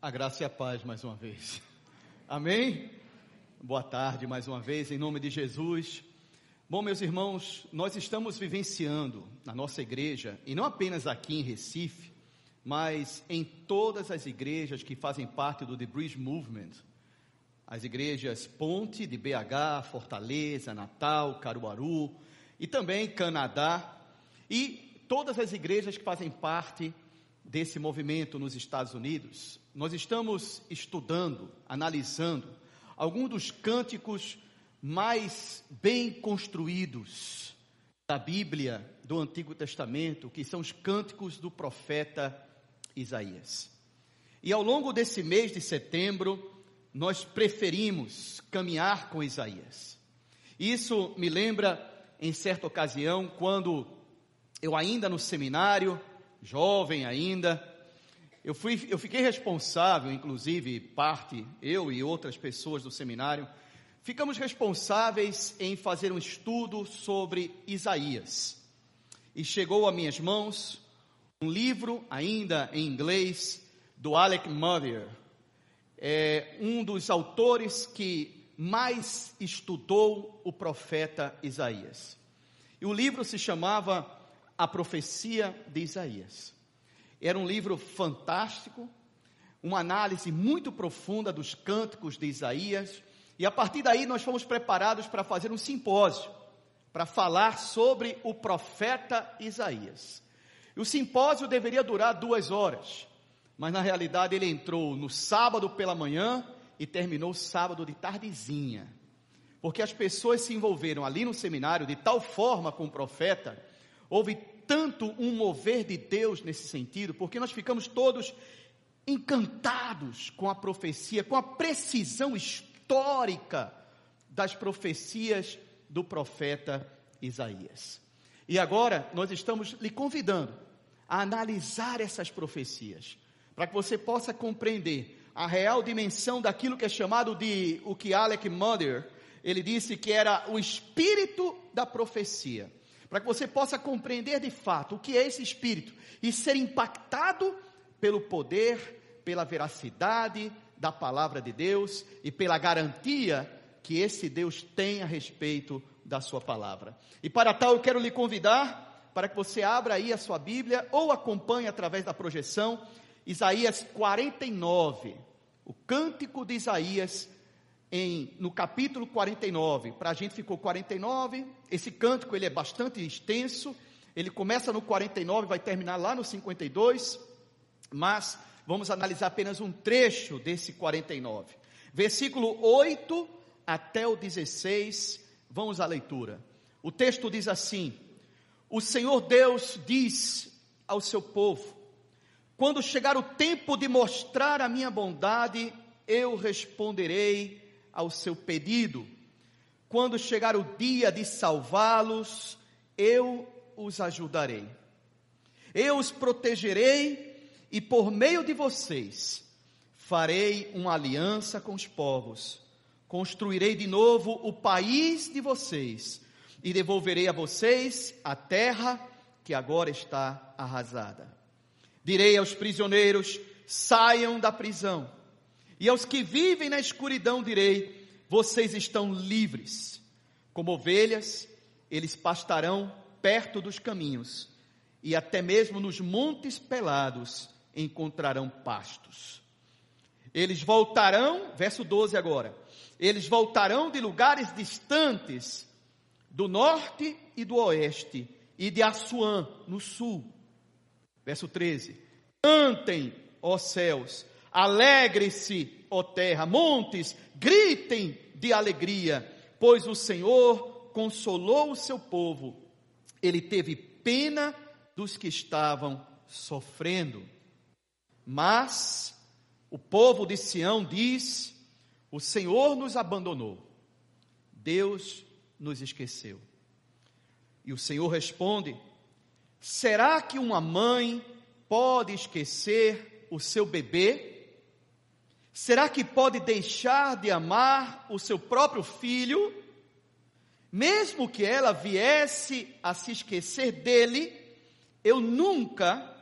A graça e a paz mais uma vez. Amém? Boa tarde mais uma vez, em nome de Jesus. Bom, meus irmãos, nós estamos vivenciando na nossa igreja, e não apenas aqui em Recife, mas em todas as igrejas que fazem parte do The Bridge Movement, as igrejas Ponte de BH, Fortaleza, Natal, Caruaru e também Canadá, e todas as igrejas que fazem parte desse movimento nos Estados Unidos, nós estamos estudando, analisando alguns dos cânticos mais bem construídos da Bíblia do Antigo Testamento, que são os cânticos do profeta Isaías. E ao longo desse mês de setembro, nós preferimos caminhar com Isaías. Isso me lembra, em certa ocasião, quando eu ainda no seminário, jovem ainda, eu, fui, eu fiquei responsável, inclusive parte, eu e outras pessoas do seminário, ficamos responsáveis em fazer um estudo sobre Isaías. E chegou a minhas mãos um livro, ainda em inglês, do Alec Mother, é um dos autores que mais estudou o profeta Isaías. E o livro se chamava a profecia de Isaías. Era um livro fantástico, uma análise muito profunda dos cânticos de Isaías, e a partir daí nós fomos preparados para fazer um simpósio, para falar sobre o profeta Isaías. O simpósio deveria durar duas horas, mas na realidade ele entrou no sábado pela manhã e terminou sábado de tardezinha, porque as pessoas se envolveram ali no seminário de tal forma com o profeta Houve tanto um mover de Deus nesse sentido, porque nós ficamos todos encantados com a profecia, com a precisão histórica das profecias do profeta Isaías. E agora nós estamos lhe convidando a analisar essas profecias, para que você possa compreender a real dimensão daquilo que é chamado de o que Alec Mother, ele disse que era o espírito da profecia para que você possa compreender de fato o que é esse espírito e ser impactado pelo poder, pela veracidade da palavra de Deus e pela garantia que esse Deus tem a respeito da sua palavra. E para tal eu quero lhe convidar para que você abra aí a sua Bíblia ou acompanhe através da projeção Isaías 49, o cântico de Isaías em, no capítulo 49, para a gente ficou 49, esse cântico ele é bastante extenso, ele começa no 49, vai terminar lá no 52, mas vamos analisar apenas um trecho desse 49. Versículo 8 até o 16, vamos à leitura. O texto diz assim: O Senhor Deus diz ao seu povo: Quando chegar o tempo de mostrar a minha bondade, eu responderei ao seu pedido. Quando chegar o dia de salvá-los, eu os ajudarei. Eu os protegerei e por meio de vocês farei uma aliança com os povos. Construirei de novo o país de vocês e devolverei a vocês a terra que agora está arrasada. Direi aos prisioneiros: saiam da prisão e aos que vivem na escuridão direi: vocês estão livres. Como ovelhas, eles pastarão perto dos caminhos, e até mesmo nos montes pelados encontrarão pastos. Eles voltarão, verso 12 agora. Eles voltarão de lugares distantes, do norte e do oeste, e de Assuã, no sul. Verso 13. Cantem, ó céus, Alegre-se, ó terra, montes, gritem de alegria, pois o Senhor consolou o seu povo. Ele teve pena dos que estavam sofrendo. Mas o povo de Sião diz: O Senhor nos abandonou. Deus nos esqueceu. E o Senhor responde: Será que uma mãe pode esquecer o seu bebê? Será que pode deixar de amar o seu próprio filho, mesmo que ela viesse a se esquecer dele? Eu nunca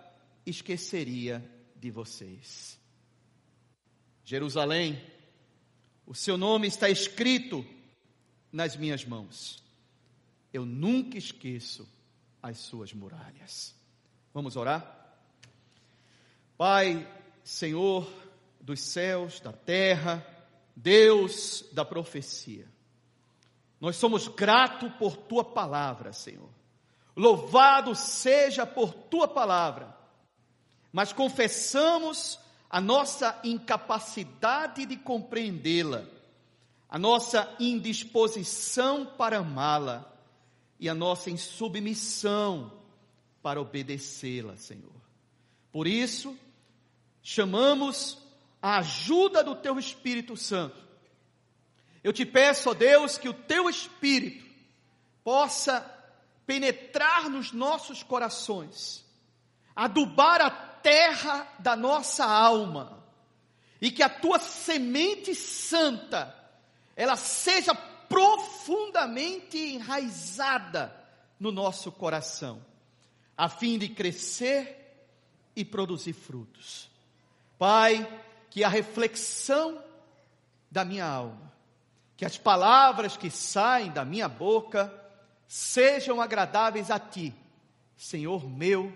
esqueceria de vocês. Jerusalém, o seu nome está escrito nas minhas mãos. Eu nunca esqueço as suas muralhas. Vamos orar? Pai, Senhor dos céus, da terra, Deus da profecia. Nós somos gratos por tua palavra, Senhor. Louvado seja por tua palavra. Mas confessamos a nossa incapacidade de compreendê-la, a nossa indisposição para amá-la e a nossa insubmissão para obedecê-la, Senhor. Por isso, chamamos a ajuda do Teu Espírito Santo. Eu te peço, ó Deus, que o Teu Espírito possa penetrar nos nossos corações, adubar a terra da nossa alma, e que a Tua semente santa, ela seja profundamente enraizada no nosso coração, a fim de crescer e produzir frutos. Pai, que a reflexão da minha alma, que as palavras que saem da minha boca sejam agradáveis a Ti, Senhor meu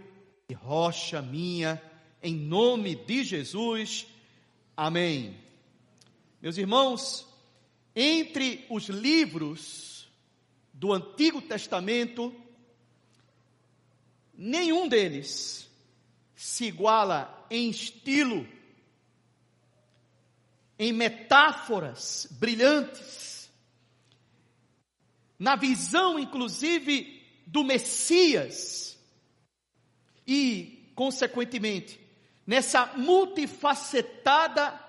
e rocha minha, em nome de Jesus. Amém. Meus irmãos, entre os livros do Antigo Testamento, nenhum deles se iguala em estilo, em metáforas brilhantes, na visão, inclusive, do Messias e, consequentemente, nessa multifacetada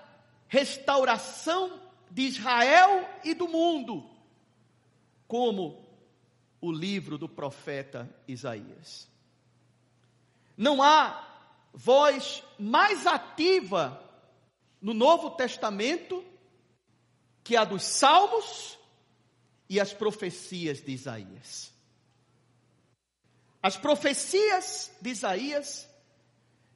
restauração de Israel e do mundo, como o livro do profeta Isaías. Não há voz mais ativa no Novo Testamento que a dos Salmos e as profecias de Isaías. As profecias de Isaías,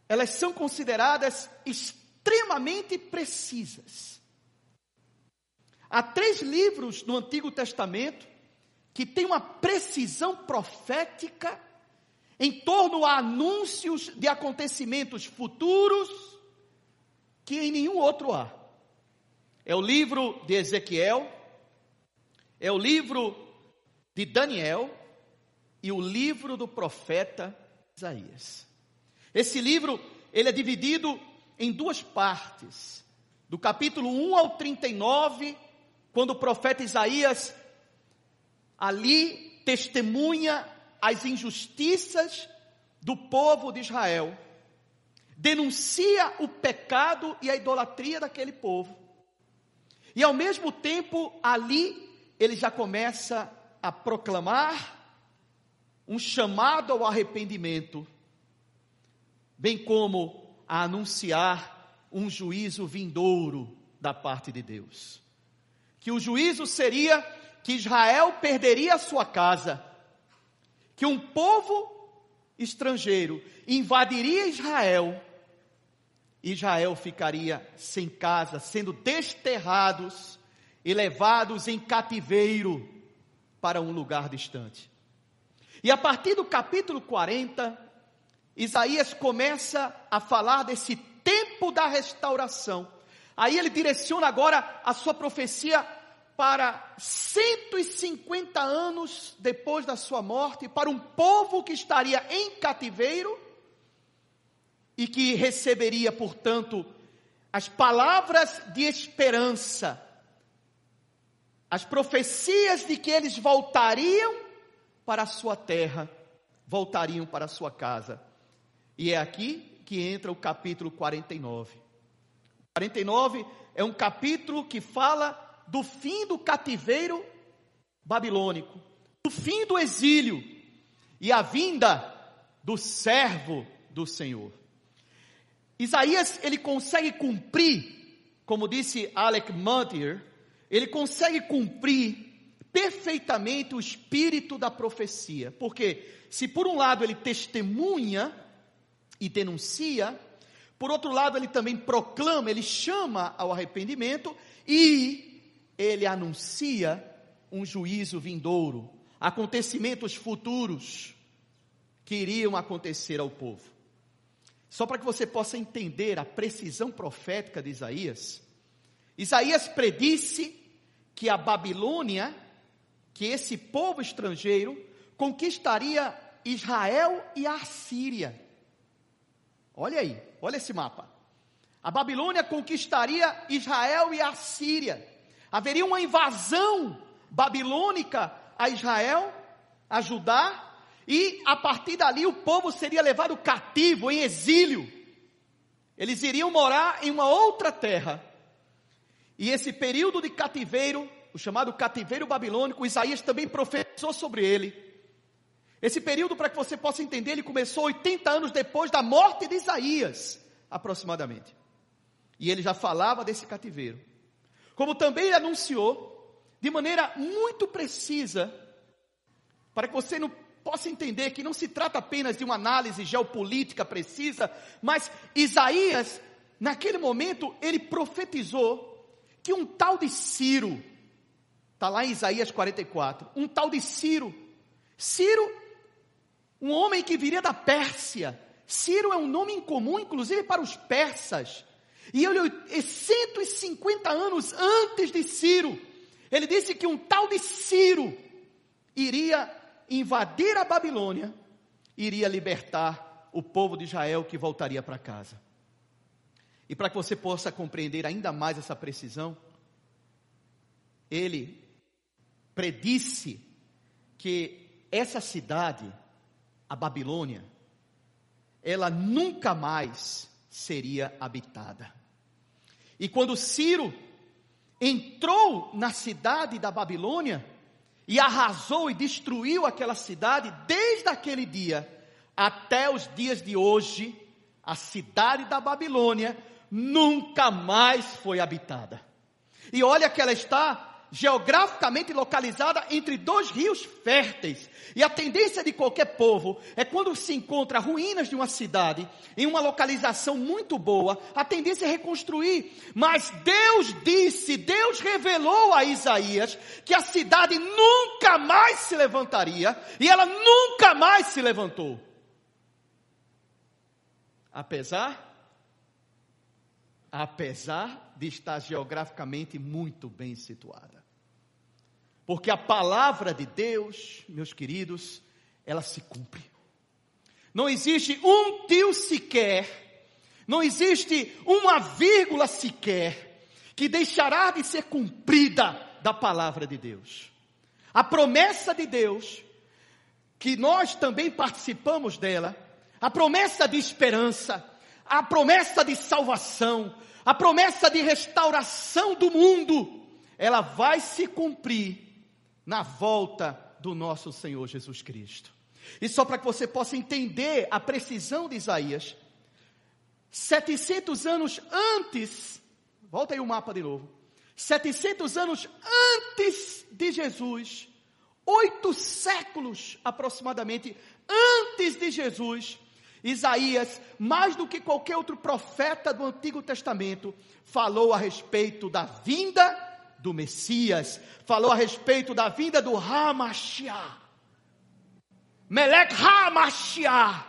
elas são consideradas extremamente precisas. Há três livros no Antigo Testamento que têm uma precisão profética em torno a anúncios de acontecimentos futuros que em nenhum outro há. É o livro de Ezequiel, é o livro de Daniel e o livro do profeta Isaías. Esse livro, ele é dividido em duas partes. Do capítulo 1 ao 39, quando o profeta Isaías ali testemunha as injustiças do povo de Israel, denuncia o pecado e a idolatria daquele povo. E ao mesmo tempo, ali, ele já começa a proclamar um chamado ao arrependimento, bem como a anunciar um juízo vindouro da parte de Deus. Que o juízo seria que Israel perderia a sua casa, que um povo estrangeiro invadiria Israel, Israel ficaria sem casa, sendo desterrados e levados em cativeiro para um lugar distante. E a partir do capítulo 40, Isaías começa a falar desse tempo da restauração. Aí ele direciona agora a sua profecia para 150 anos depois da sua morte, para um povo que estaria em cativeiro e que receberia, portanto, as palavras de esperança, as profecias de que eles voltariam para a sua terra, voltariam para a sua casa. E é aqui que entra o capítulo 49. 49 é um capítulo que fala do fim do cativeiro babilônico, do fim do exílio e a vinda do servo do Senhor. Isaías, ele consegue cumprir, como disse Alec Mottier, ele consegue cumprir perfeitamente o espírito da profecia. Porque se por um lado ele testemunha e denuncia, Por outro lado, ele também proclama, ele chama ao arrependimento e ele anuncia um juízo vindouro, acontecimentos futuros que iriam acontecer ao povo. Só para que você possa entender a precisão profética de Isaías, Isaías predisse que a Babilônia, que esse povo estrangeiro, conquistaria Israel e a Síria. Olha aí, olha esse mapa. A Babilônia conquistaria Israel e a Síria. Haveria uma invasão babilônica a Israel, a Judá, e a partir dali o povo seria levado cativo, em exílio. Eles iriam morar em uma outra terra. E esse período de cativeiro, o chamado cativeiro babilônico, Isaías também profetizou sobre ele. Esse período, para que você possa entender, ele começou 80 anos depois da morte de Isaías, aproximadamente. E ele já falava desse cativeiro. Como também ele anunciou, de maneira muito precisa, para que você não possa entender que não se trata apenas de uma análise geopolítica precisa, mas Isaías, naquele momento, ele profetizou que um tal de Ciro, está lá em Isaías 44, um tal de Ciro, Ciro, um homem que viria da Pérsia, Ciro é um nome incomum, inclusive para os persas, e ele, 150 anos antes de Ciro, ele disse que um tal de Ciro iria invadir a Babilônia, iria libertar o povo de Israel que voltaria para casa. E para que você possa compreender ainda mais essa precisão, ele predisse que essa cidade, a Babilônia, ela nunca mais seria habitada. E quando Ciro entrou na cidade da Babilônia e arrasou e destruiu aquela cidade, desde aquele dia até os dias de hoje, a cidade da Babilônia nunca mais foi habitada. E olha que ela está geograficamente localizada entre dois rios férteis. E a tendência de qualquer povo é quando se encontra ruínas de uma cidade, em uma localização muito boa, a tendência é reconstruir. Mas Deus disse, Deus revelou a Isaías que a cidade nunca mais se levantaria, e ela nunca mais se levantou. Apesar apesar de estar geograficamente muito bem situada. Porque a palavra de Deus, meus queridos, ela se cumpre. Não existe um tio sequer, não existe uma vírgula sequer, que deixará de ser cumprida da palavra de Deus. A promessa de Deus, que nós também participamos dela, a promessa de esperança, a promessa de salvação, a promessa de restauração do mundo, ela vai se cumprir na volta do nosso Senhor Jesus Cristo. E só para que você possa entender a precisão de Isaías, 700 anos antes, volta aí o mapa de novo, 700 anos antes de Jesus, oito séculos aproximadamente antes de Jesus, Isaías, mais do que qualquer outro profeta do Antigo Testamento, falou a respeito da vinda do Messias, falou a respeito da vinda do Hamashiach. Melech Hamashiach,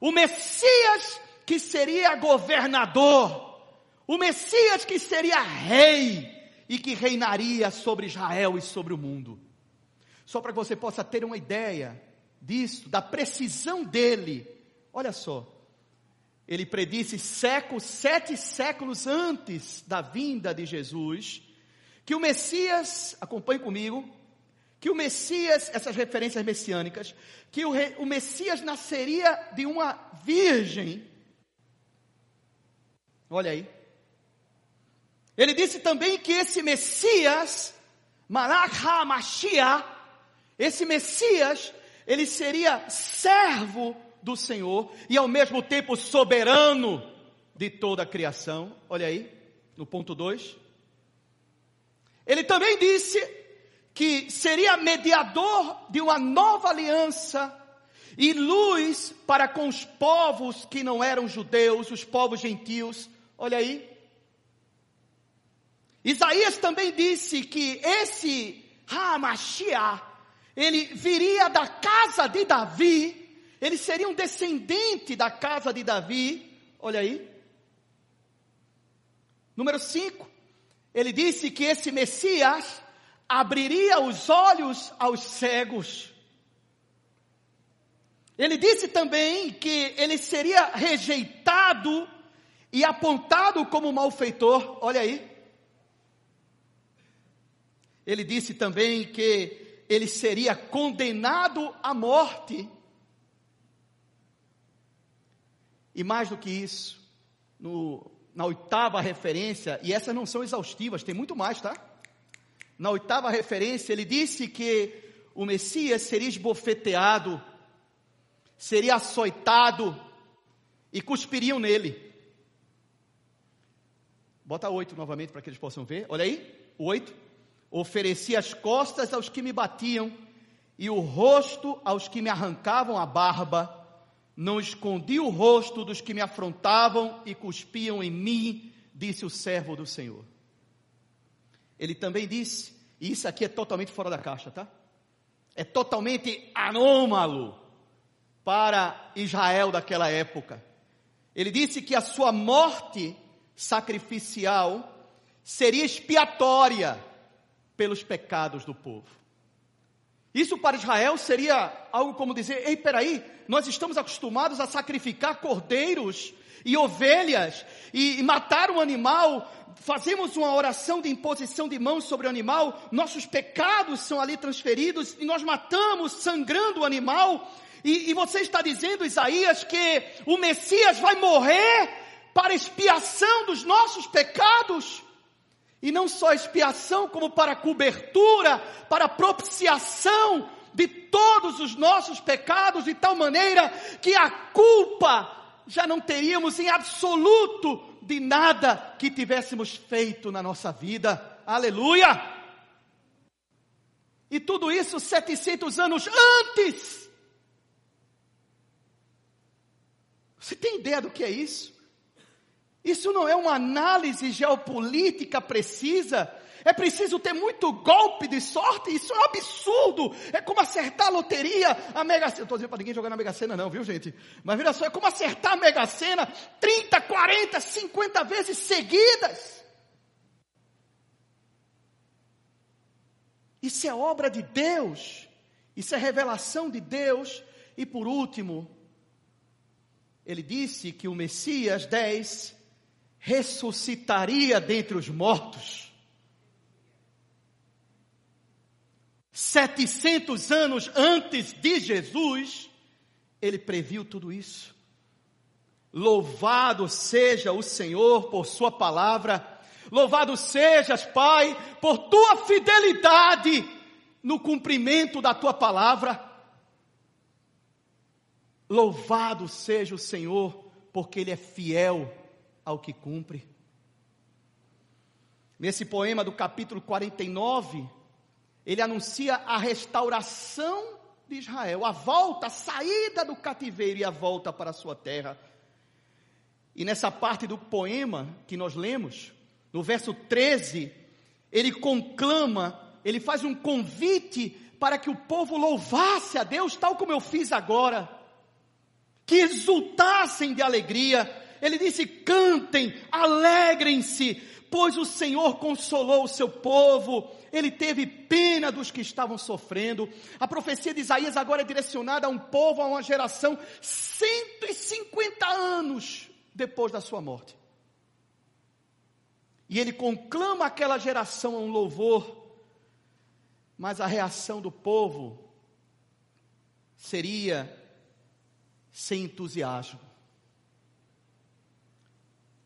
o Messias que seria governador, o Messias que seria rei e que reinaria sobre Israel e sobre o mundo. Só para que você possa ter uma ideia disso, da precisão dele, olha só, ele predisse sete séculos antes da vinda de Jesus, que o Messias, acompanhe comigo, que o Messias, essas referências messiânicas, que o, o Messias nasceria de uma virgem. Olha aí. Ele disse também que esse Messias, Malach HaMashiach, esse Messias, ele seria servo do Senhor e ao mesmo tempo soberano de toda a criação. Olha aí, no ponto 2. Ele também disse que seria mediador de uma nova aliança e luz para com os povos que não eram judeus, os povos gentios. Olha aí. Isaías também disse que esse Hamashiach, ele viria da casa de Davi, ele seria um descendente da casa de Davi. Olha aí. Número 5. Ele disse que esse Messias abriria os olhos aos cegos. Ele disse também que ele seria rejeitado e apontado como malfeitor. Olha aí. Ele disse também que ele seria condenado à morte. E mais do que isso, no, na oitava referência, e essas não são exaustivas, tem muito mais, tá? Na oitava referência, ele disse que o Messias seria esbofeteado seria açoitado e cuspiriam nele. Bota oito novamente para que eles possam ver. Olha aí, oito. Oferecia as costas aos que me batiam e o rosto aos que me arrancavam a barba. Não escondi o rosto dos que me afrontavam e cuspiam em mim, disse o servo do Senhor. Ele também disse, e isso aqui é totalmente fora da caixa, tá? É totalmente anômalo para Israel daquela época. Ele disse que a sua morte sacrificial seria expiatória pelos pecados do povo. Isso para Israel seria algo como dizer: ei, peraí, nós estamos acostumados a sacrificar cordeiros e ovelhas e, e matar um animal, fazemos uma oração de imposição de mãos sobre o animal, nossos pecados são ali transferidos e nós matamos sangrando o animal e, e você está dizendo, Isaías, que o Messias vai morrer para expiação dos nossos pecados? E não só expiação, como para cobertura, para propiciação de todos os nossos pecados, de tal maneira que a culpa já não teríamos em absoluto de nada que tivéssemos feito na nossa vida. Aleluia! E tudo isso 700 anos antes Você tem ideia do que é isso? Isso não é uma análise geopolítica precisa. É preciso ter muito golpe de sorte. Isso é um absurdo. É como acertar a loteria, a Mega Sena. Não estou dizendo para ninguém jogar na Mega Sena, não, viu, gente? Mas vira só, é como acertar a Mega Sena 30, 40, 50 vezes seguidas. Isso é obra de Deus. Isso é revelação de Deus. E por último, ele disse que o Messias 10 ressuscitaria dentre os mortos. 700 anos antes de Jesus, ele previu tudo isso. Louvado seja o Senhor por Sua palavra, louvado sejas, Pai, por Tua fidelidade no cumprimento da Tua palavra. Louvado seja o Senhor, porque Ele é fiel ao que cumpre. Nesse poema do capítulo 49, ele anuncia a restauração de Israel, a volta, a saída do cativeiro e a volta para a sua terra. E nessa parte do poema que nós lemos, no verso 13, ele conclama, ele faz um convite para que o povo louvasse a Deus, tal como eu fiz agora que exultassem de alegria. Ele disse: cantem, alegrem-se, pois o Senhor consolou o seu povo, ele teve pena dos que estavam sofrendo. A profecia de Isaías agora é direcionada a um povo, a uma geração, 150 anos depois da sua morte. E ele conclama aquela geração a um louvor, mas a reação do povo seria sem entusiasmo.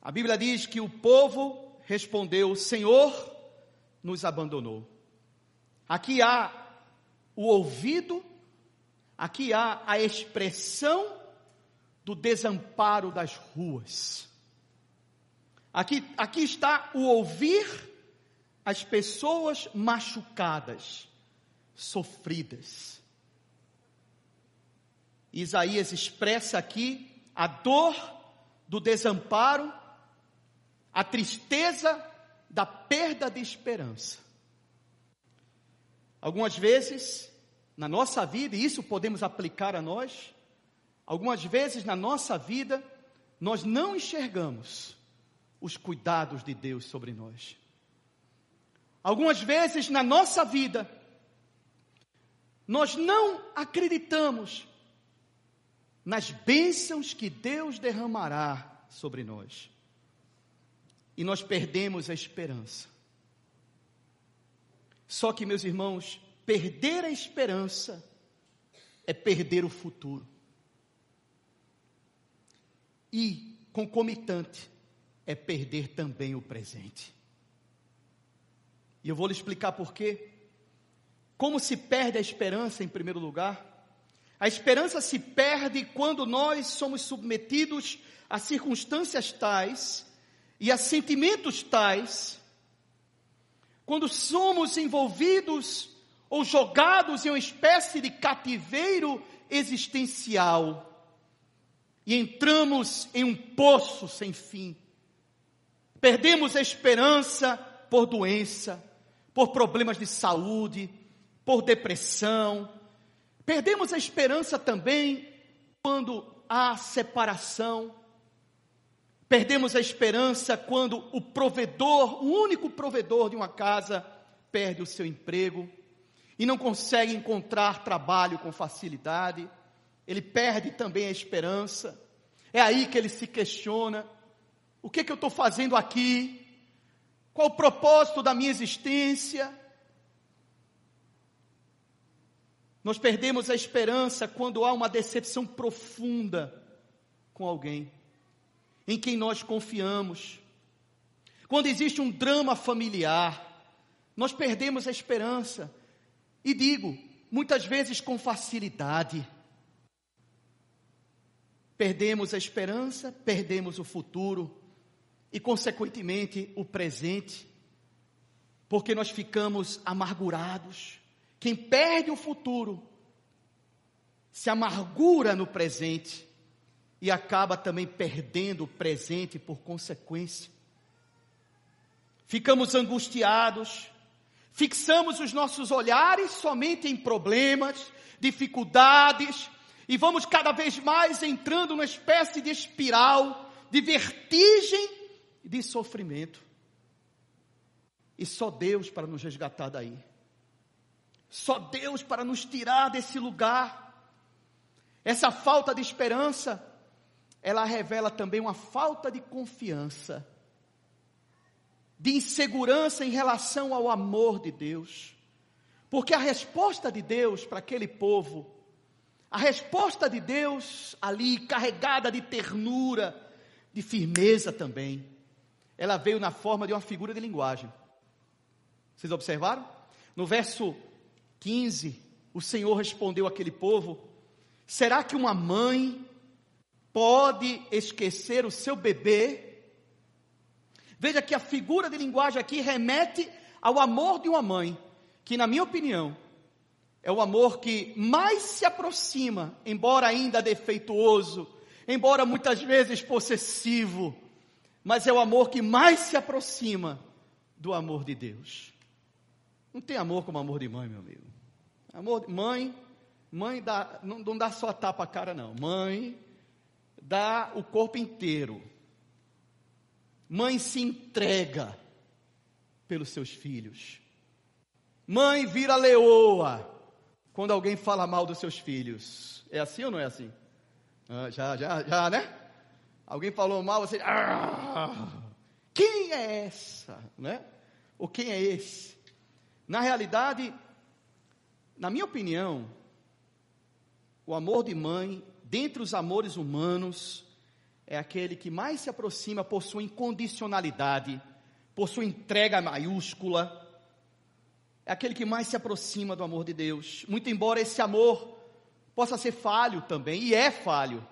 A Bíblia diz que o povo respondeu: Senhor nos abandonou. Aqui há o ouvido, aqui há a expressão do desamparo das ruas. Aqui, aqui está o ouvir as pessoas machucadas, sofridas. Isaías expressa aqui a dor do desamparo, a tristeza da perda de esperança. Algumas vezes, na nossa vida, e isso podemos aplicar a nós, algumas vezes na nossa vida, nós não enxergamos os cuidados de Deus sobre nós. Algumas vezes na nossa vida, nós não acreditamos nas bênçãos que Deus derramará sobre nós. E nós perdemos a esperança. Só que, meus irmãos, perder a esperança é perder o futuro. E, concomitante, é perder também o presente. E eu vou lhe explicar por quê. Como se perde a esperança, em primeiro lugar? A esperança se perde quando nós somos submetidos a circunstâncias tais e a sentimentos tais, quando somos envolvidos ou jogados em uma espécie de cativeiro existencial e entramos em um poço sem fim. Perdemos a esperança por doença, por problemas de saúde, por depressão. Perdemos a esperança também quando há separação. Perdemos a esperança quando o provedor, o único provedor de uma casa, perde o seu emprego e não consegue encontrar trabalho com facilidade. Ele perde também a esperança. É aí que ele se questiona: o que, que eu estou fazendo aqui? Qual o propósito da minha existência? Nós perdemos a esperança quando há uma decepção profunda com alguém em quem nós confiamos. Quando existe um drama familiar, nós perdemos a esperança. E digo, muitas vezes com facilidade. Perdemos a esperança, perdemos o futuro e, consequentemente, o presente, porque nós ficamos amargurados. Quem perde o futuro se amargura no presente e acaba também perdendo o presente por consequência. Ficamos angustiados, fixamos os nossos olhares somente em problemas, dificuldades, e vamos cada vez mais entrando numa espécie de espiral de vertigem e de sofrimento. E só Deus para nos resgatar daí. Só Deus para nos tirar desse lugar. Essa falta de esperança ela revela também uma falta de confiança, de insegurança em relação ao amor de Deus. Porque a resposta de Deus para aquele povo, a resposta de Deus ali carregada de ternura, de firmeza também, ela veio na forma de uma figura de linguagem. Vocês observaram? No verso 15, o Senhor respondeu àquele povo: Será que uma mãe pode esquecer o seu bebê. Veja que a figura de linguagem aqui remete ao amor de uma mãe, que, na minha opinião, é o amor que mais se aproxima, embora ainda defeituoso, embora muitas vezes possessivo, mas é o amor que mais se aproxima do amor de Deus. Não tem amor como amor de mãe, meu amigo. Amor de mãe, mãe dá, não, não dá só tapa a cara, não. Mãe dá o corpo inteiro. Mãe se entrega pelos seus filhos. Mãe vira leoa quando alguém fala mal dos seus filhos. É assim ou não é assim? Ah, já, já, já, né? Alguém falou mal, você. Ah, quem é essa? Né? Ou quem é esse? Na realidade, na minha opinião, o amor de mãe dentre os amores humanos, é aquele que mais se aproxima por sua incondicionalidade, por sua entrega maiúscula. É aquele que mais se aproxima do amor de Deus. Muito embora esse amor possa ser falho também, e é falho.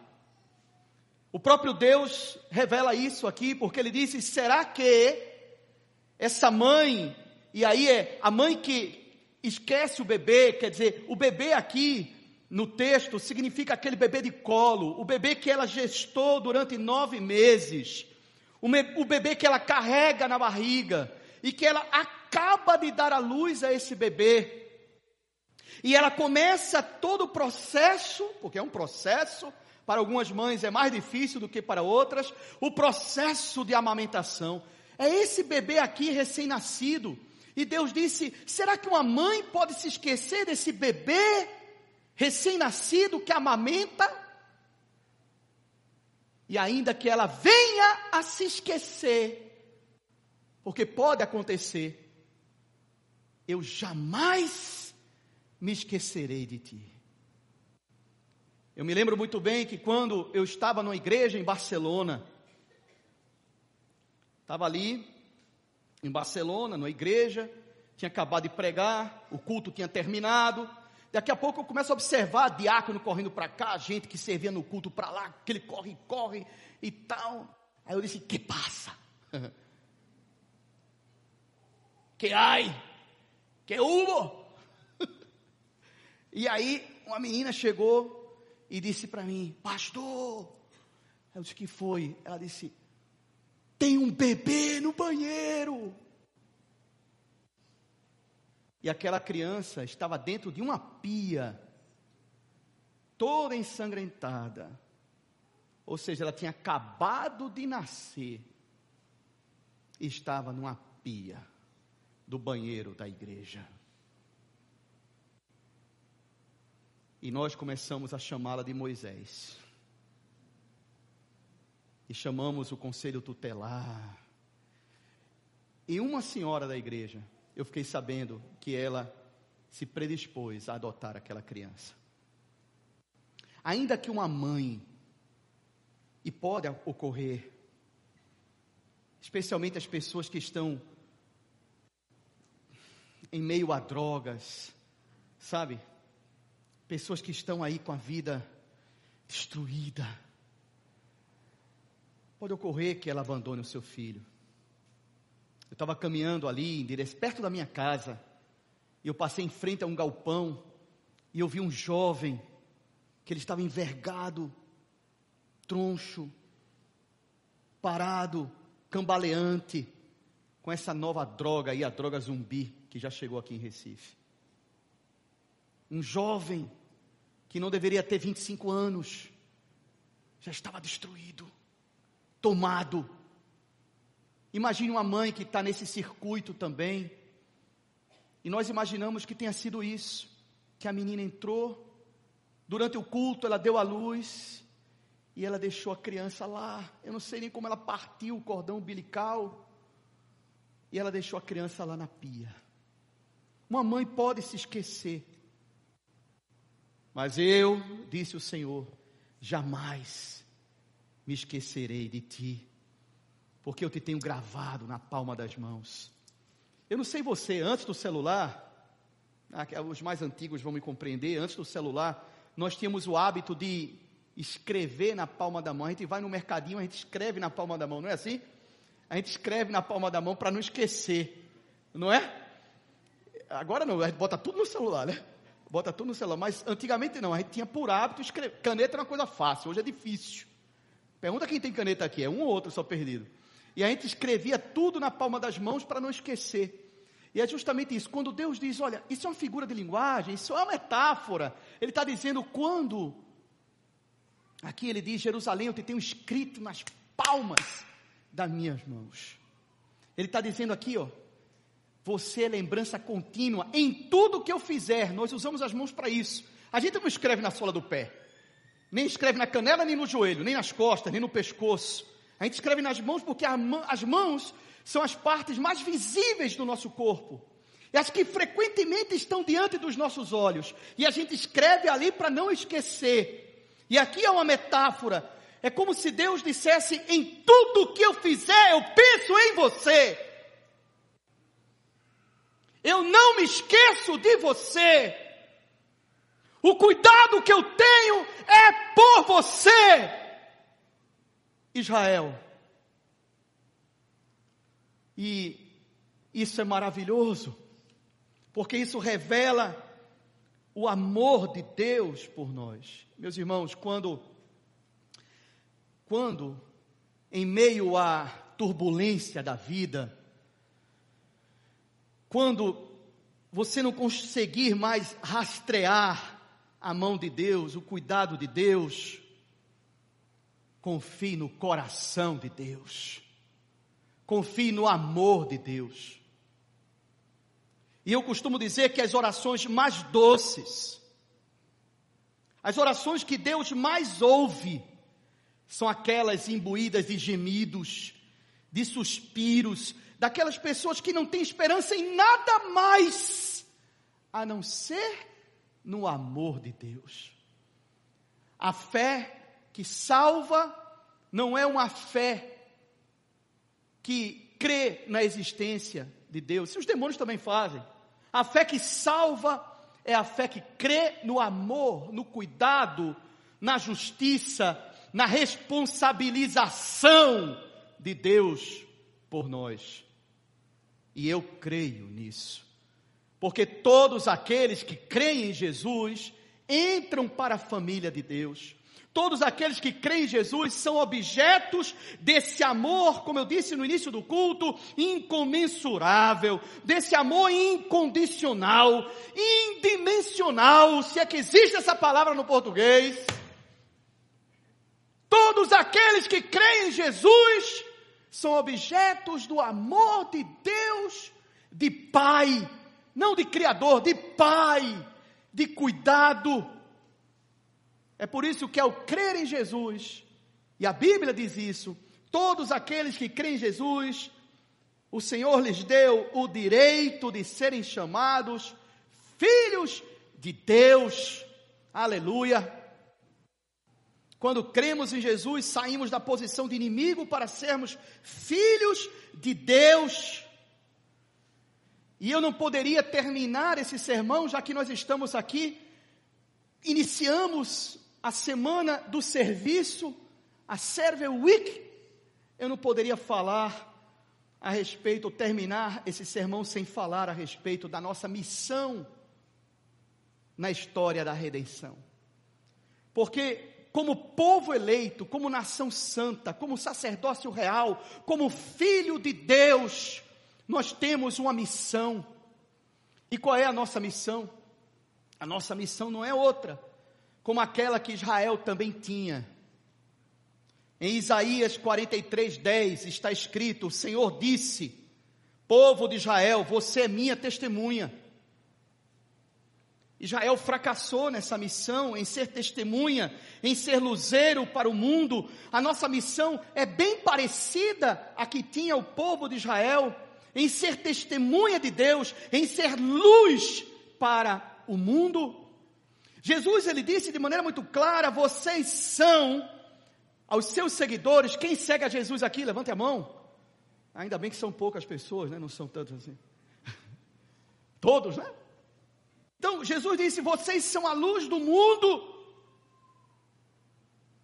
O próprio Deus revela isso aqui, porque ele disse: será que essa mãe, e aí é a mãe que esquece o bebê, quer dizer, o bebê aqui no texto significa aquele bebê de colo, o bebê que ela gestou durante nove meses, o bebê que ela carrega na barriga e que ela acaba de dar à luz a esse bebê. E ela começa todo o processo, porque é um processo, para algumas mães é mais difícil do que para outras, o processo de amamentação. É esse bebê aqui recém-nascido. E Deus disse: será que uma mãe pode se esquecer desse bebê recém-nascido que amamenta? E ainda que ela venha a se esquecer, porque pode acontecer, eu jamais me esquecerei de ti. Eu me lembro muito bem que quando eu estava numa igreja em Barcelona, estava ali em Barcelona, numa igreja, tinha acabado de pregar, o culto tinha terminado. Daqui a pouco eu começo a observar diácono correndo para cá, gente que servia no culto para lá, que ele corre, corre e tal. Aí eu disse: Que passa? que ai? Que hubo? e aí uma menina chegou e disse para mim: Pastor, eu disse: Que foi? Ela disse: Tem um bebê no banheiro. E aquela criança estava dentro de uma pia, toda ensangrentada. Ou seja, ela tinha acabado de nascer e estava numa pia do banheiro da igreja. E nós começamos a chamá-la de Moisés. E chamamos o conselho tutelar. E uma senhora da igreja, eu fiquei sabendo que ela se predispôs a adotar aquela criança. Ainda que uma mãe, e pode ocorrer, especialmente as pessoas que estão em meio a drogas, sabe? Pessoas que estão aí com a vida destruída. Pode ocorrer que ela abandone o seu filho. Eu estava caminhando ali, perto da minha casa, e eu passei em frente a um galpão, e eu vi um jovem, que ele estava envergado, troncho, parado, cambaleante, com essa nova droga aí, a droga zumbi, que já chegou aqui em Recife um jovem que não deveria ter 25 anos, já estava destruído, tomado. Imagine uma mãe que está nesse circuito também, e nós imaginamos que tenha sido isso, que a menina entrou, durante o culto ela deu a luz, e ela deixou a criança lá, eu não sei nem como ela partiu o cordão umbilical, e ela deixou a criança lá na pia. Uma mãe pode se esquecer, mas eu, disse o Senhor, jamais me esquecerei de ti, porque eu te tenho gravado na palma das mãos. Eu não sei você, antes do celular, ah, os mais antigos vão me compreender, antes do celular, nós tínhamos o hábito de escrever na palma da mão. A gente vai no mercadinho, a gente escreve na palma da mão, não é assim? A gente escreve na palma da mão para não esquecer, não é? Agora não, a gente bota tudo no celular, né? bota tudo no celular. Mas antigamente não, a gente tinha por hábito escrever. Caneta era uma coisa fácil, hoje é difícil. Pergunta quem tem caneta aqui, é um ou outro só perdido. E a gente escrevia tudo na palma das mãos para não esquecer. E é justamente isso. Quando Deus diz, olha, isso é uma figura de linguagem, isso é uma metáfora. Ele está dizendo quando. Aqui ele diz, Jerusalém, eu te tenho escrito nas palmas das minhas mãos. Ele está dizendo aqui, ó, você é lembrança contínua em tudo que eu fizer. Nós usamos as mãos para isso. A gente não escreve na sola do pé, nem escreve na canela, nem no joelho, nem nas costas, nem no pescoço. A gente escreve nas mãos porque as mãos são as partes mais visíveis do nosso corpo. E as que frequentemente estão diante dos nossos olhos. E a gente escreve ali para não esquecer. E aqui é uma metáfora. É como se Deus dissesse: em tudo que eu fizer, eu penso em você. Eu não me esqueço de você. O cuidado que eu tenho é por você, Israel. E isso é maravilhoso, porque isso revela o amor de Deus por nós. Meus irmãos, quando quando em meio à turbulência da vida, quando você não conseguir mais rastrear a mão de Deus, o cuidado de Deus, confie no coração de Deus, confie no amor de Deus. E eu costumo dizer que as orações mais doces, as orações que Deus mais ouve, são aquelas imbuídas de gemidos, de suspiros, daquelas pessoas que não têm esperança em nada mais a não ser no amor de Deus. A fé que salva não é uma fé que crê na existência de Deus. Se os demônios também fazem. A fé que salva é a fé que crê no amor, no cuidado, na justiça, na responsabilização de Deus por nós. E eu creio nisso. Porque todos aqueles que creem em Jesus entram para a família de Deus. Todos aqueles que creem em Jesus são objetos desse amor, como eu disse no início do culto, incomensurável, desse amor incondicional, indimensional, se é que existe essa palavra no português. Todos aqueles que creem em Jesus são objetos do amor de Deus, de Pai, não de Criador, de Pai, de cuidado é por isso que ao crer em Jesus, e a Bíblia diz isso, todos aqueles que creem em Jesus, o Senhor lhes deu o direito de serem chamados filhos de Deus. Aleluia. Quando cremos em Jesus, saímos da posição de inimigo para sermos filhos de Deus. E eu não poderia terminar esse sermão, já que nós estamos aqui, iniciamos a semana do serviço, a Server Week, eu não poderia falar a respeito, ou terminar esse sermão sem falar a respeito da nossa missão na história da redenção. Porque, como povo eleito, como nação santa, como sacerdócio real, como filho de Deus, nós temos uma missão. E qual é a nossa missão? A nossa missão não é outra como aquela que Israel também tinha. Em Isaías 43, 10 está escrito: O Senhor disse, povo de Israel, você é minha testemunha. Israel fracassou nessa missão, em ser testemunha, em ser luzeiro para o mundo. A nossa missão é bem parecida à que tinha o povo de Israel, em ser testemunha de Deus, em ser luz para o mundo. Jesus ele disse de maneira muito clara: vocês são aos seus seguidores. Quem segue a Jesus aqui? Levante a mão. Ainda bem que são poucas pessoas, né? Não são tantos assim. Todos, né? Então Jesus disse: vocês são a luz do mundo.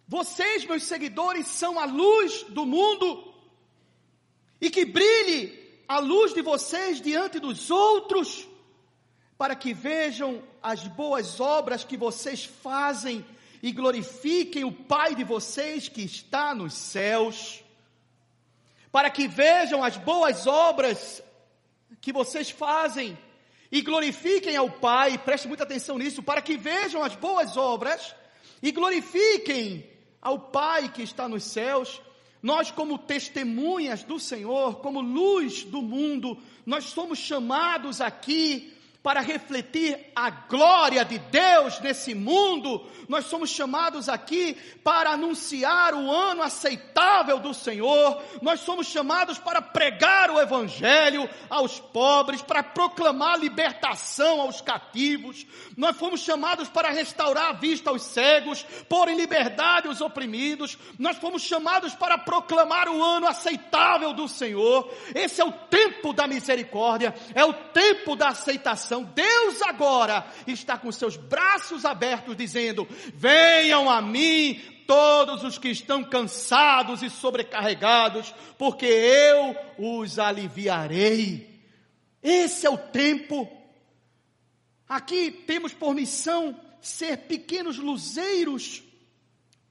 Vocês, meus seguidores, são a luz do mundo. E que brilhe a luz de vocês diante dos outros para que vejam as boas obras que vocês fazem e glorifiquem o Pai de vocês que está nos céus. Para que vejam as boas obras que vocês fazem e glorifiquem ao Pai, preste muita atenção nisso, para que vejam as boas obras e glorifiquem ao Pai que está nos céus. Nós, como testemunhas do Senhor, como luz do mundo, nós somos chamados aqui para refletir a glória de Deus nesse mundo. Nós somos chamados aqui para anunciar o ano aceitável do Senhor. Nós somos chamados para pregar o evangelho aos pobres, para proclamar libertação aos cativos. Nós fomos chamados para restaurar a vista aos cegos, pôr em liberdade os oprimidos. Nós fomos chamados para proclamar o ano aceitável do Senhor. Esse é o tempo da misericórdia, é o tempo da aceitação Deus agora está com seus braços abertos, dizendo: Venham a mim todos os que estão cansados e sobrecarregados, porque eu os aliviarei. Esse é o tempo. Aqui temos por missão ser pequenos luzeiros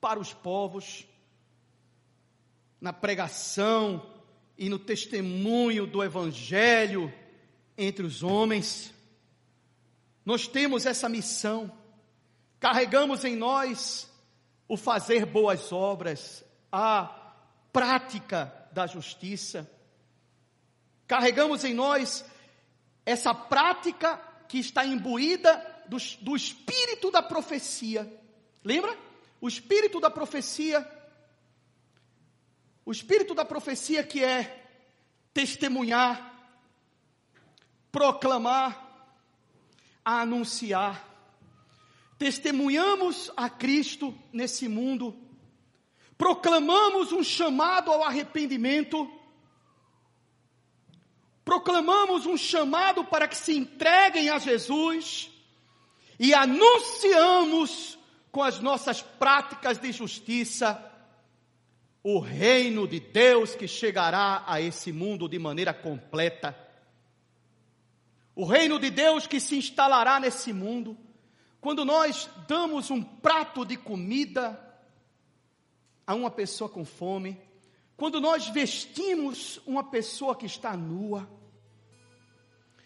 para os povos, na pregação e no testemunho do Evangelho entre os homens. Nós temos essa missão, carregamos em nós o fazer boas obras, a prática da justiça. Carregamos em nós essa prática que está imbuída do, do espírito da profecia. Lembra? O espírito da profecia. O espírito da profecia que é testemunhar, proclamar, anunciar. Testemunhamos a Cristo nesse mundo, proclamamos um chamado ao arrependimento proclamamos um chamado para que se entreguem a Jesus e anunciamos com as nossas práticas de justiça o reino de Deus que chegará a esse mundo de maneira completa. O reino de Deus que se instalará nesse mundo. Quando nós damos um prato de comida a uma pessoa com fome, quando nós vestimos uma pessoa que está nua,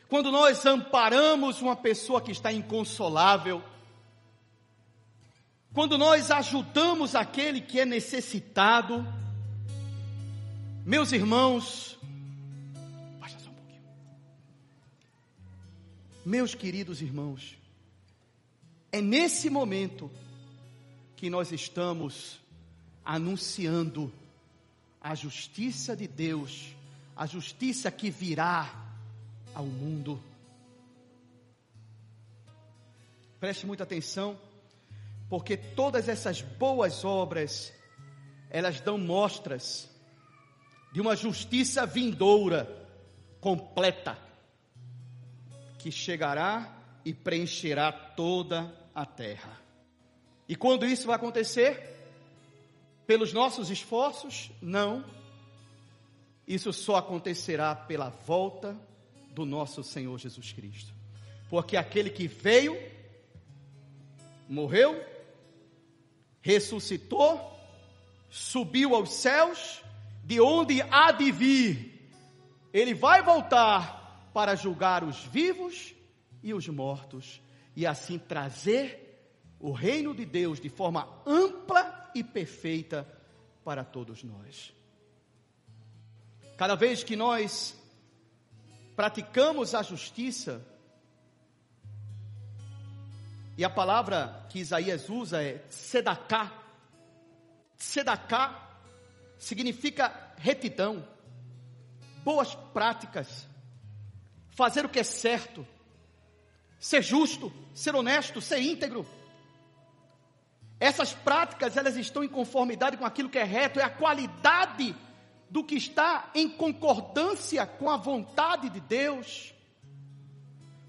quando nós amparamos uma pessoa que está inconsolável, quando nós ajudamos aquele que é necessitado, meus irmãos, Meus queridos irmãos, é nesse momento que nós estamos anunciando a justiça de Deus, a justiça que virá ao mundo. Preste muita atenção, porque todas essas boas obras, elas dão mostras de uma justiça vindoura, completa, que chegará e preencherá toda a terra. E quando isso vai acontecer? pelos nossos esforços? Não. Isso só acontecerá pela volta do nosso Senhor Jesus Cristo. Porque aquele que veio, morreu, ressuscitou, subiu aos céus, de onde há de vir, ele vai voltar para julgar os vivos e os mortos, e assim trazer o reino de Deus de forma ampla e perfeita para todos nós. Cada vez que nós praticamos a justiça, e a palavra que Isaías usa é sedacá. Sedacá significa retidão, boas práticas, fazer o que é certo, ser justo, ser honesto, ser íntegro. Essas práticas, elas estão em conformidade com aquilo que é reto, é a qualidade do que está em concordância com a vontade de Deus.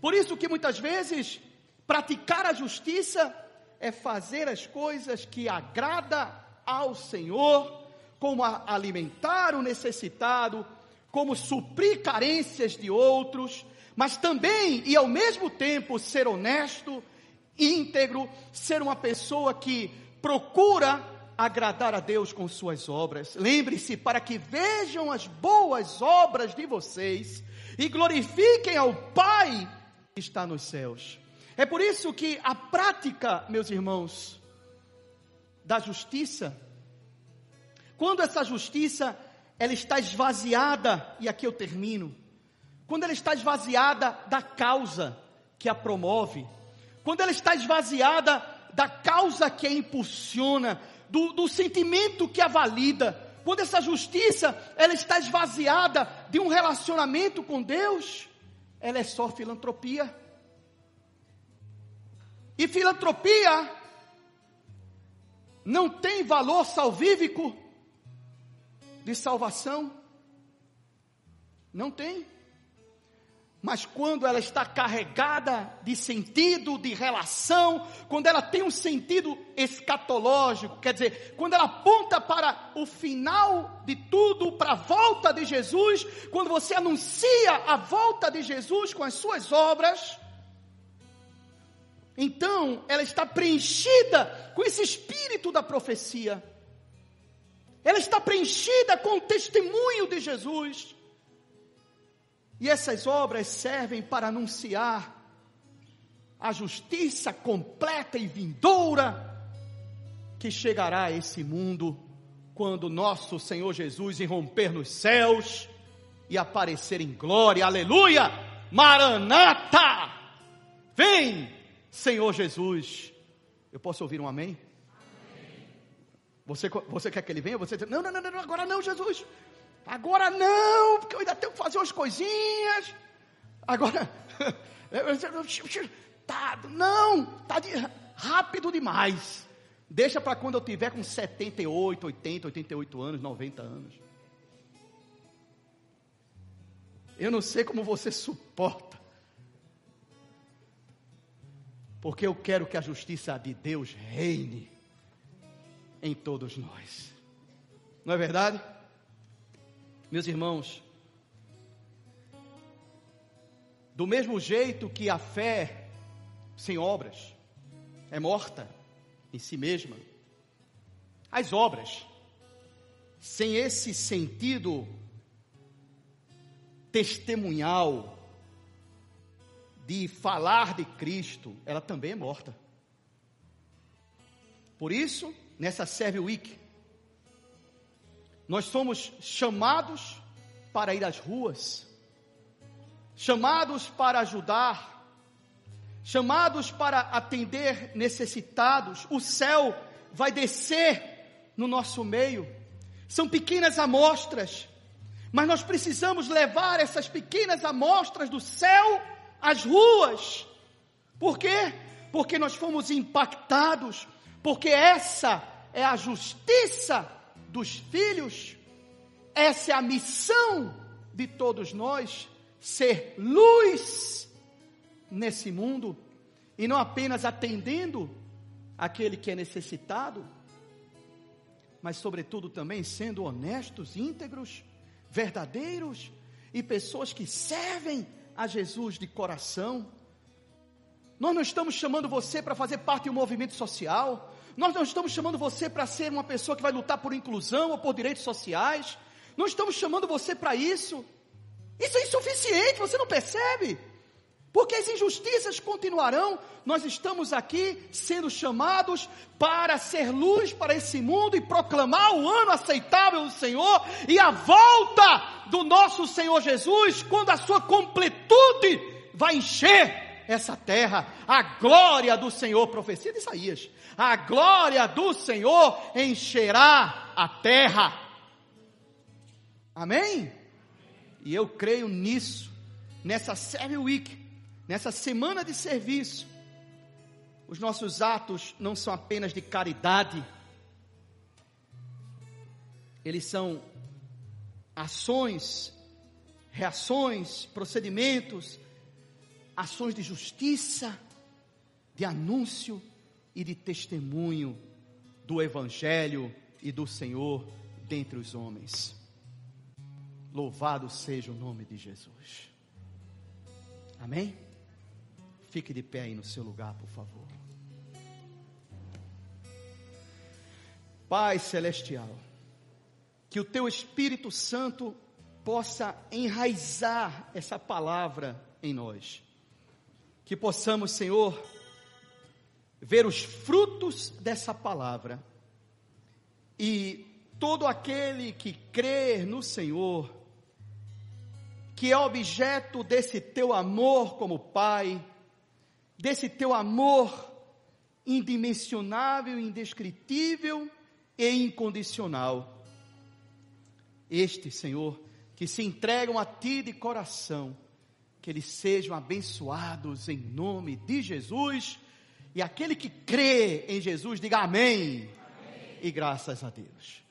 Por isso que muitas vezes praticar a justiça é fazer as coisas que agrada ao Senhor, como alimentar o necessitado, como suprir carências de outros, mas também e ao mesmo tempo ser honesto, íntegro, ser uma pessoa que procura agradar a Deus com suas obras. Lembre-se, para que vejam as boas obras de vocês e glorifiquem ao Pai que está nos céus. É por isso que a prática, meus irmãos, da justiça, quando essa justiça ela está esvaziada, e aqui eu termino, quando ela está esvaziada da causa que a promove, quando ela está esvaziada da causa que a impulsiona, do, do sentimento que a valida, quando essa justiça ela está esvaziada de um relacionamento com Deus, ela é só filantropia. E filantropia não tem valor salvífico de salvação. Não tem. Mas quando ela está carregada de sentido, de relação, quando ela tem um sentido escatológico, quer dizer, quando ela aponta para o final de tudo, para a volta de Jesus, quando você anuncia a volta de Jesus com as suas obras, então ela está preenchida com esse espírito da profecia. Ela está preenchida com o testemunho de Jesus. E essas obras servem para anunciar a justiça completa e vindoura que chegará a esse mundo quando nosso Senhor Jesus irromper nos céus e aparecer em glória. Aleluia! Maranata! Vem, Senhor Jesus. Eu posso ouvir um amém? Você, você quer que ele venha? Você diz, não, não, não, não, agora não, Jesus. Agora não, porque eu ainda tenho que fazer umas coisinhas. Agora, tá, não, tá de, rápido demais. Deixa para quando eu tiver com 78, 80, 88 anos, 90 anos. Eu não sei como você suporta. Porque eu quero que a justiça de Deus reine em todos nós. Não é verdade? Meus irmãos, do mesmo jeito que a fé sem obras é morta em si mesma, as obras sem esse sentido testemunhal de falar de Cristo, ela também é morta. Por isso, nessa Serve Week, nós somos chamados para ir às ruas, chamados para ajudar, chamados para atender necessitados. O céu vai descer no nosso meio. São pequenas amostras, mas nós precisamos levar essas pequenas amostras do céu às ruas. Por quê? Porque nós fomos impactados, porque essa é a justiça dos filhos. Essa é a missão de todos nós, ser luz nesse mundo e não apenas atendendo aquele que é necessitado, mas sobretudo também sendo honestos, íntegros, verdadeiros e pessoas que servem a Jesus de coração. Nós não estamos chamando você para fazer parte de um movimento social, nós não estamos chamando você para ser uma pessoa que vai lutar por inclusão ou por direitos sociais. Não estamos chamando você para isso. Isso é insuficiente, você não percebe? Porque as injustiças continuarão. Nós estamos aqui sendo chamados para ser luz para esse mundo e proclamar o ano aceitável do Senhor e a volta do nosso Senhor Jesus, quando a sua completude vai encher essa terra, a glória do Senhor, profecia de Isaías, a glória do Senhor encherá a terra. Amém? E eu creio nisso, nessa série week, nessa semana de serviço. Os nossos atos não são apenas de caridade, eles são ações, reações, procedimentos ações de justiça, de anúncio e de testemunho do Evangelho e do Senhor dentre os homens. Louvado seja o nome de Jesus. Amém? Fique de pé aí no seu lugar, por favor. Pai Celestial, que o Teu Espírito Santo possa enraizar essa palavra em nós que possamos, Senhor, ver os frutos dessa palavra e todo aquele que crer no Senhor, que é objeto desse teu amor como Pai, desse teu amor indimensionável, indescritível e incondicional. Este, Senhor, que se entregam a Ti de coração, que eles sejam abençoados em nome de Jesus. E aquele que crê em Jesus, diga amém. amém. E graças a Deus.